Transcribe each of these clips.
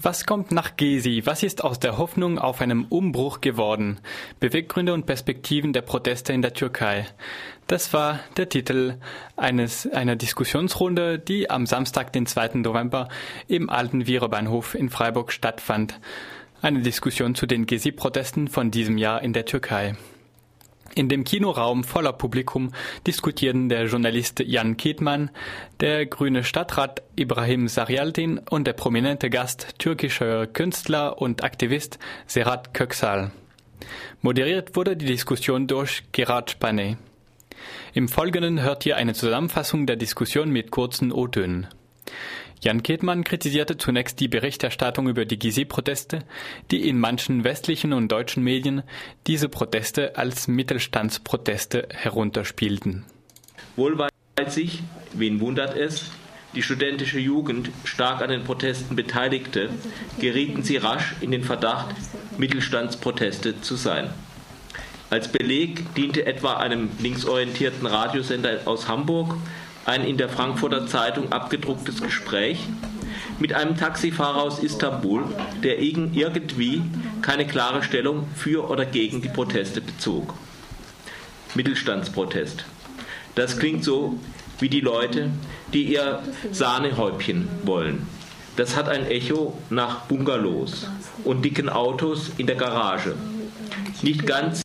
Was kommt nach Gezi? Was ist aus der Hoffnung auf einen Umbruch geworden? Beweggründe und Perspektiven der Proteste in der Türkei. Das war der Titel eines, einer Diskussionsrunde, die am Samstag, den 2. November im alten Vierebahnhof in Freiburg stattfand. Eine Diskussion zu den Gezi-Protesten von diesem Jahr in der Türkei. In dem Kinoraum voller Publikum diskutierten der Journalist Jan Kietmann, der grüne Stadtrat Ibrahim Sarialdin und der prominente Gast türkischer Künstler und Aktivist Serhat Köksal. Moderiert wurde die Diskussion durch Gerard Spané. Im Folgenden hört ihr eine Zusammenfassung der Diskussion mit kurzen O-Tönen. Jan Kettmann kritisierte zunächst die Berichterstattung über die Gizeh-Proteste, die in manchen westlichen und deutschen Medien diese Proteste als Mittelstandsproteste herunterspielten. Wohl weil sich, wen wundert es, die studentische Jugend stark an den Protesten beteiligte, gerieten sie rasch in den Verdacht, Mittelstandsproteste zu sein. Als Beleg diente etwa einem linksorientierten Radiosender aus Hamburg ein in der Frankfurter Zeitung abgedrucktes Gespräch mit einem Taxifahrer aus Istanbul, der irgendwie keine klare Stellung für oder gegen die Proteste bezog. Mittelstandsprotest. Das klingt so wie die Leute, die ihr Sahnehäubchen wollen. Das hat ein Echo nach Bungalows und dicken Autos in der Garage. Nicht ganz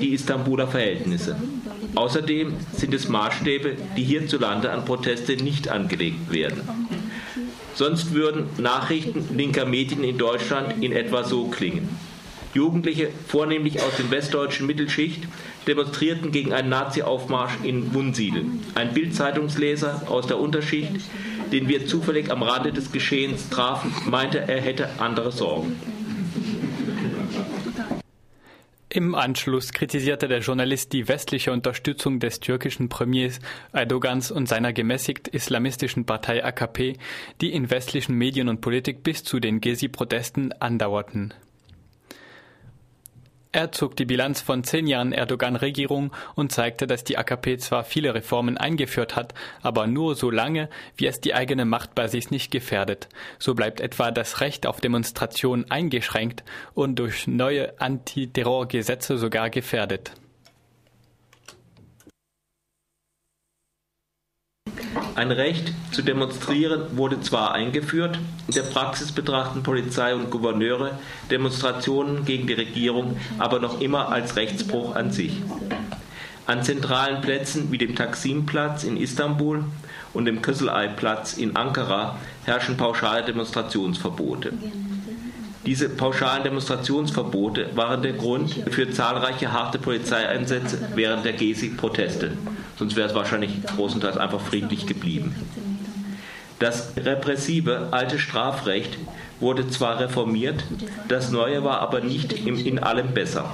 die Istanbuler Verhältnisse. Außerdem sind es Maßstäbe, die hierzulande an Proteste nicht angelegt werden. Sonst würden Nachrichten linker Medien in Deutschland in etwa so klingen. Jugendliche, vornehmlich aus der westdeutschen Mittelschicht, demonstrierten gegen einen Nazi-Aufmarsch in Wunsiedel. Ein Bildzeitungsleser aus der Unterschicht, den wir zufällig am Rande des Geschehens trafen, meinte, er hätte andere Sorgen. Im Anschluss kritisierte der Journalist die westliche Unterstützung des türkischen Premiers Erdogans und seiner gemäßigt islamistischen Partei AKP, die in westlichen Medien und Politik bis zu den Gezi-Protesten andauerten. Er zog die Bilanz von zehn Jahren Erdogan-Regierung und zeigte, dass die AKP zwar viele Reformen eingeführt hat, aber nur so lange, wie es die eigene Machtbasis nicht gefährdet. So bleibt etwa das Recht auf Demonstration eingeschränkt und durch neue Antiterrorgesetze sogar gefährdet. Ein Recht zu demonstrieren wurde zwar eingeführt, in der Praxis betrachten Polizei und Gouverneure Demonstrationen gegen die Regierung aber noch immer als Rechtsbruch an sich. An zentralen Plätzen wie dem Taksimplatz in Istanbul und dem Köselei-Platz in Ankara herrschen pauschale Demonstrationsverbote. Diese pauschalen Demonstrationsverbote waren der Grund für zahlreiche harte Polizeieinsätze während der Gezi-Proteste. Sonst wäre es wahrscheinlich großenteils einfach friedlich geblieben. Das repressive alte Strafrecht wurde zwar reformiert, das neue war aber nicht in allem besser.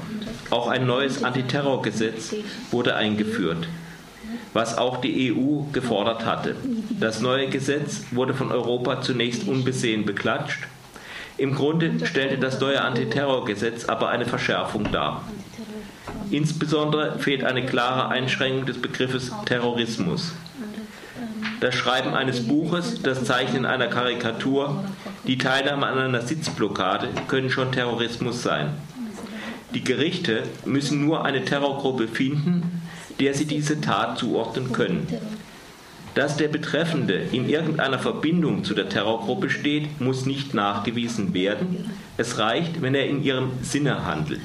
Auch ein neues Antiterrorgesetz wurde eingeführt, was auch die EU gefordert hatte. Das neue Gesetz wurde von Europa zunächst unbesehen beklatscht im Grunde stellte das neue Antiterrorgesetz aber eine Verschärfung dar. Insbesondere fehlt eine klare Einschränkung des Begriffes Terrorismus. Das Schreiben eines Buches, das Zeichnen einer Karikatur, die Teilnahme an einer Sitzblockade können schon Terrorismus sein. Die Gerichte müssen nur eine Terrorgruppe finden, der sie diese Tat zuordnen können. Dass der Betreffende in irgendeiner Verbindung zu der Terrorgruppe steht, muss nicht nachgewiesen werden. Es reicht, wenn er in ihrem Sinne handelt.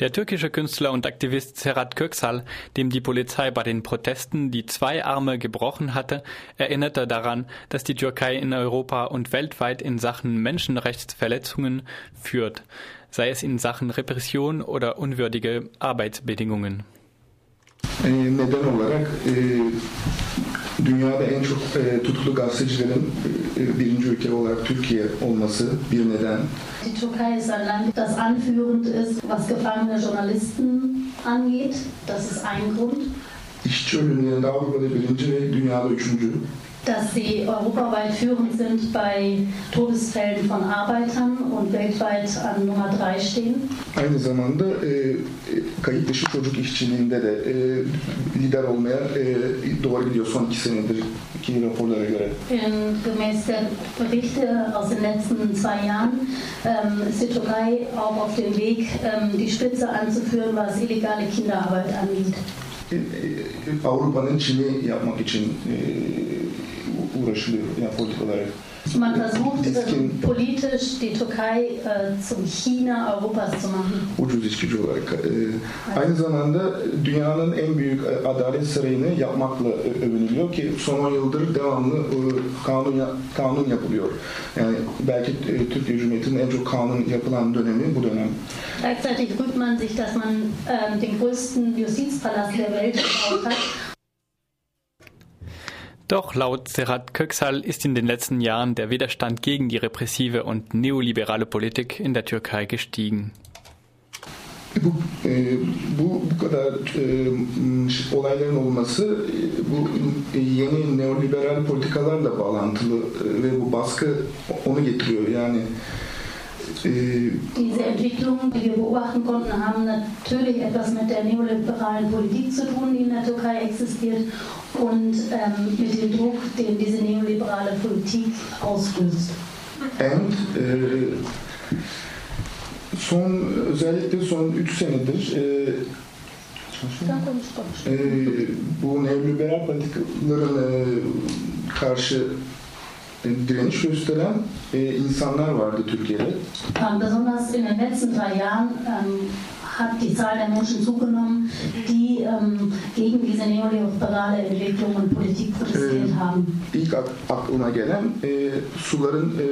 Der türkische Künstler und Aktivist Serhat Köksal, dem die Polizei bei den Protesten die zwei Arme gebrochen hatte, erinnerte daran, dass die Türkei in Europa und weltweit in Sachen Menschenrechtsverletzungen führt, sei es in Sachen Repression oder unwürdige Arbeitsbedingungen. Neden olarak dünyada en çok e, tutuklu gazetecilerin e, birinci ülke olarak Türkiye olması bir neden. Die Türkei ist ein Land, das anführend ist, was gefangene Journalisten angeht. Das ist ein Grund. İşçi ölümlerinde Avrupa'da birinci ve dünyada üçüncü. Dass sie europaweit führend sind bei Todesfällen von Arbeitern und weltweit an Nummer 3 stehen. Aynı zamanda e, kayıp dışı çocuk işçiliğinde de e, lider olmaya e, doğru gidiyor son iki senedir ki raporlara göre. In, gemäß der Berichte aus den letzten zwei Jahren ähm, ist die Türkei auch auf dem Weg, ähm, die Spitze anzuführen, was illegale Kinderarbeit angeht. E, e, Avrupa'nın Çin'i yapmak için e, uğraşılıyor yani politik olarak. Man versucht politisch die Türkei äh, zum China Europas zu machen. Ucuz içkici olarak. E, aynı zamanda dünyanın en büyük e, adalet sarayını yapmakla övünülüyor ki son 10 yıldır devamlı e, kanun kanun yapılıyor. Yani belki Türkiye Cumhuriyeti'nin en çok kanun yapılan dönemi bu dönem. Gleichzeitig rühmt man sich, dass man ähm, den größten Justizpalast der Welt gebaut hat. Doch laut Serhat Köksal ist in den letzten Jahren der Widerstand gegen die repressive und neoliberale Politik in der Türkei gestiegen. Bu, e, e, Diese Entwicklungen, die wir beobachten konnten, haben natürlich etwas mit der neoliberalen Politik zu tun, die in der Türkei existiert und ähm, mit dem Druck, den diese neoliberale Politik auslöst. and e, son özellikle son 3 senedir e, e, bu neoliberal politikaların e, karşı direniş gösteren e, insanlar vardı Türkiye'de. Besonders in den letzten drei Jahren hat die Zahl der Menschen zugenommen, die ähm, gegen diese neoliberale Entwicklung und Politik protestiert Ähm, haben. İlk ak- aklıma gelen e, suların, e,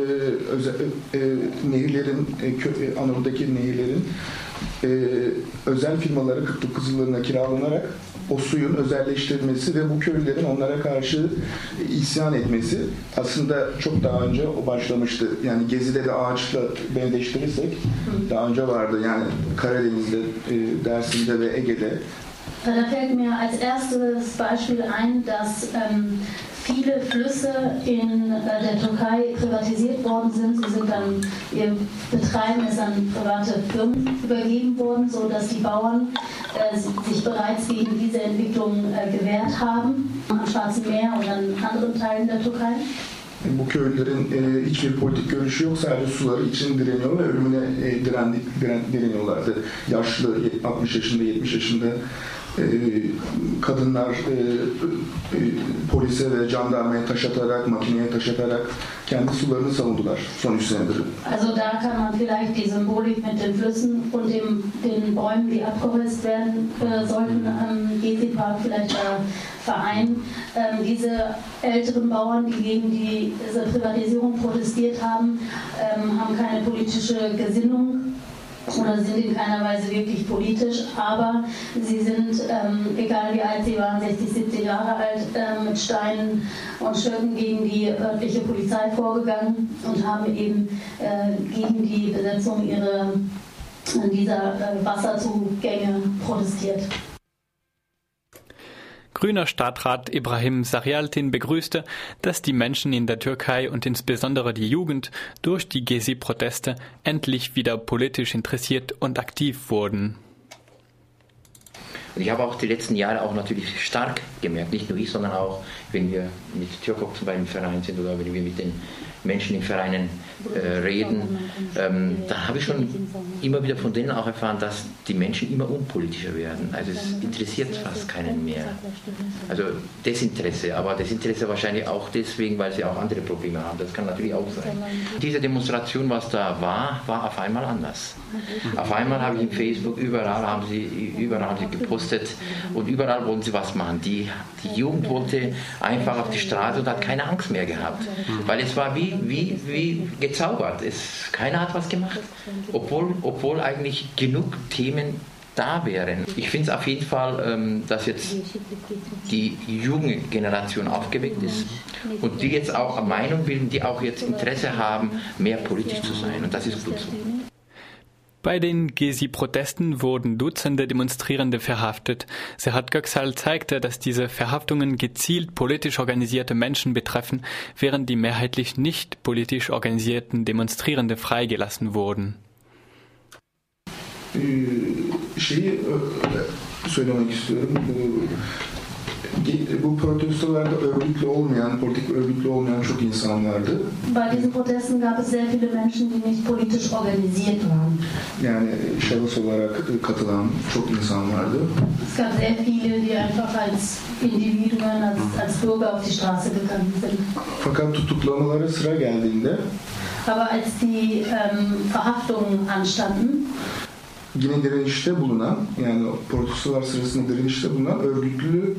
öze- e, nehirlerin, e, kö- e, Anadolu'daki nehirlerin e, özel firmalara, Kıtlık Kızıllarına kiralanarak o suyun özelleştirilmesi ve bu köylülerin onlara karşı isyan etmesi aslında çok daha önce o başlamıştı. Yani Gezi'de de ağaçla benzeştirirsek daha önce vardı. Yani Karadeniz'de, e, Dersim'de ve Ege'de Da fällt mir als erstes Beispiel ein, dass ähm, viele Flüsse in äh, der Türkei privatisiert worden sind. Sie sind dann, ihr Betreiben ist an private Firmen übergeben worden, sodass die Bauern äh, sich bereits gegen diese Entwicklung äh, gewehrt haben, am Schwarzen Meer und an anderen Teilen der Türkei. Bu köylülerin e, hiçbir politik görüşü yok. Sadece suları için direniyor ve ölümüne e, diren, diren, direniyorlardı. Yaşlı, 60 yaşında, 70 yaşında kadınlar e, e, polise ve jandarmaya taş atarak, makineye taş atarak kendi sularını savundular son 3 senedir. Also da kann man vielleicht die Symbolik mit den Flüssen und dem, den Bäumen, die abgeholzt werden äh, sollten, am Gezi Park vielleicht äh, vereinen. Ähm, diese älteren Bauern, die gegen die, diese Privatisierung protestiert haben, ähm, haben keine politische Gesinnung oder sind in keiner Weise wirklich politisch, aber sie sind, ähm, egal wie alt sie waren, 60, 70 Jahre alt, ähm, mit Steinen und Stöcken gegen die örtliche Polizei vorgegangen und haben eben äh, gegen die Besetzung ihre, dieser äh, Wasserzugänge protestiert. Grüner Stadtrat Ibrahim Sarialtin begrüßte, dass die Menschen in der Türkei und insbesondere die Jugend durch die Gezi-Proteste endlich wieder politisch interessiert und aktiv wurden. Ich habe auch die letzten Jahre auch natürlich stark gemerkt, nicht nur ich, sondern auch, wenn wir mit Türkok zum Beispiel im Verein sind oder wenn wir mit den Menschen in Vereinen äh, reden, ähm, dann habe ich schon immer wieder von denen auch erfahren, dass die Menschen immer unpolitischer werden. Also es interessiert fast keinen mehr. Also Desinteresse, aber Desinteresse wahrscheinlich auch deswegen, weil sie auch andere Probleme haben. Das kann natürlich auch sein. Diese Demonstration, was da war, war auf einmal anders. Auf einmal habe ich im Facebook, überall haben sie, überall haben sie gepostet und überall wollten sie was machen. Die, die Jugend wollte einfach auf die Straße und hat keine Angst mehr gehabt. Weil es war wie, wie, wie gezaubert. Es, keiner hat was gemacht. Obwohl, obwohl eigentlich genug Themen da wären. Ich finde es auf jeden Fall, ähm, dass jetzt die junge Generation aufgeweckt ist und die jetzt auch Meinung bilden, die auch jetzt Interesse haben, mehr politisch zu sein. Und das ist gut so. Bei den Gezi-Protesten wurden Dutzende Demonstrierende verhaftet. Serhat Göksal zeigte, dass diese Verhaftungen gezielt politisch organisierte Menschen betreffen, während die mehrheitlich nicht politisch organisierten Demonstrierende freigelassen wurden. Şeyi söylemek istiyorum. bu protestolarda örgütlü olmayan, politik örgütlü olmayan çok insan vardı. Bei diesen Protesten gab es sehr viele Menschen, die nicht politisch organisiert waren. Yani şahıs olarak katılan çok insan vardı. Es gab sehr viele, die einfach als Individuen, als, als Bürger auf die Straße gegangen sind. Fakat tutuklamalara sıra geldiğinde Aber als die ähm, Verhaftungen anstanden, yine direnişte bulunan yani protestolar sırasında direnişte bulunan örgütlü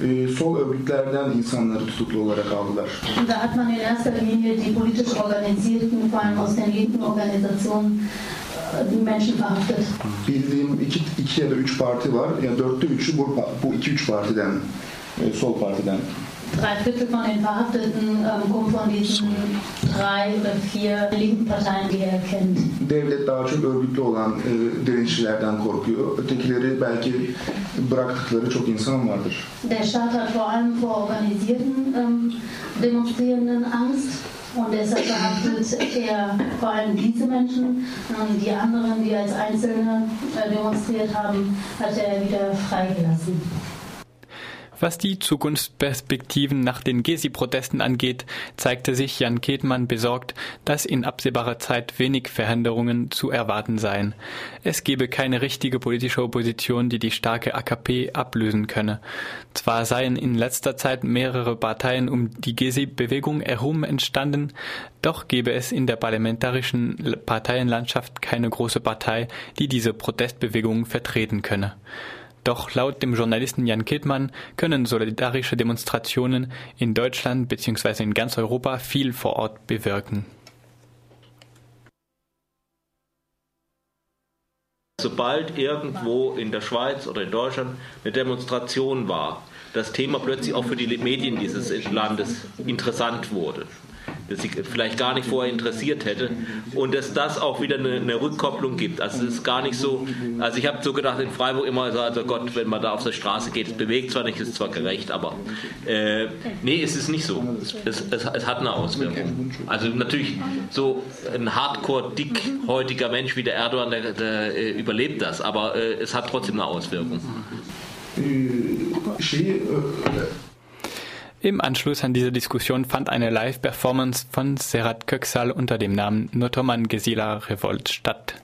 e, sol örgütlerden insanları tutuklu olarak aldılar. Da hat man in erster Linie die politisch organisierten, vor allem aus den linken Organisationen, äh. Bildiğim iki, iki ya da üç parti var. Yani dörtte üçü bu, bu iki üç partiden, e, sol partiden. Drei Viertel von den Verhafteten ähm, kommen von diesen drei oder vier linken Parteien, die er kennt. Devlet daha çok örgütlü olan e, direnişçilerden korkuyor. Ötekileri belki bıraktıkları çok insan vardır. Der Staat hat vor allem vor organisierten ähm, Demonstrierenden Angst. Und deshalb verhaftet er vor allem diese Menschen. Und die anderen, die als Einzelne äh, demonstriert haben, hat er wieder freigelassen. Was die Zukunftsperspektiven nach den Gezi-Protesten angeht, zeigte sich Jan Ketmann besorgt, dass in absehbarer Zeit wenig Veränderungen zu erwarten seien. Es gebe keine richtige politische Opposition, die die starke AKP ablösen könne. Zwar seien in letzter Zeit mehrere Parteien um die Gezi-Bewegung herum entstanden, doch gebe es in der parlamentarischen Parteienlandschaft keine große Partei, die diese Protestbewegung vertreten könne. Doch laut dem Journalisten Jan Kittmann können solidarische Demonstrationen in Deutschland bzw. in ganz Europa viel vor Ort bewirken. Sobald irgendwo in der Schweiz oder in Deutschland eine Demonstration war, das Thema plötzlich auch für die Medien dieses Landes interessant wurde das sich vielleicht gar nicht vorher interessiert hätte und dass das auch wieder eine, eine Rückkopplung gibt. Also es ist gar nicht so, also ich habe so gedacht in Freiburg immer, also Gott, wenn man da auf der Straße geht, es bewegt zwar nicht, ist zwar gerecht, aber äh, nee, es ist nicht so. Es, es, es, hat eine Auswirkung. Also natürlich so ein hardcore dickhäutiger Mensch wie der Erdogan, der, der äh, überlebt das, aber äh, es hat trotzdem eine Auswirkung. Im Anschluss an diese Diskussion fand eine Live-Performance von Serat Köksal unter dem Namen Notoman Gesila Revolt statt.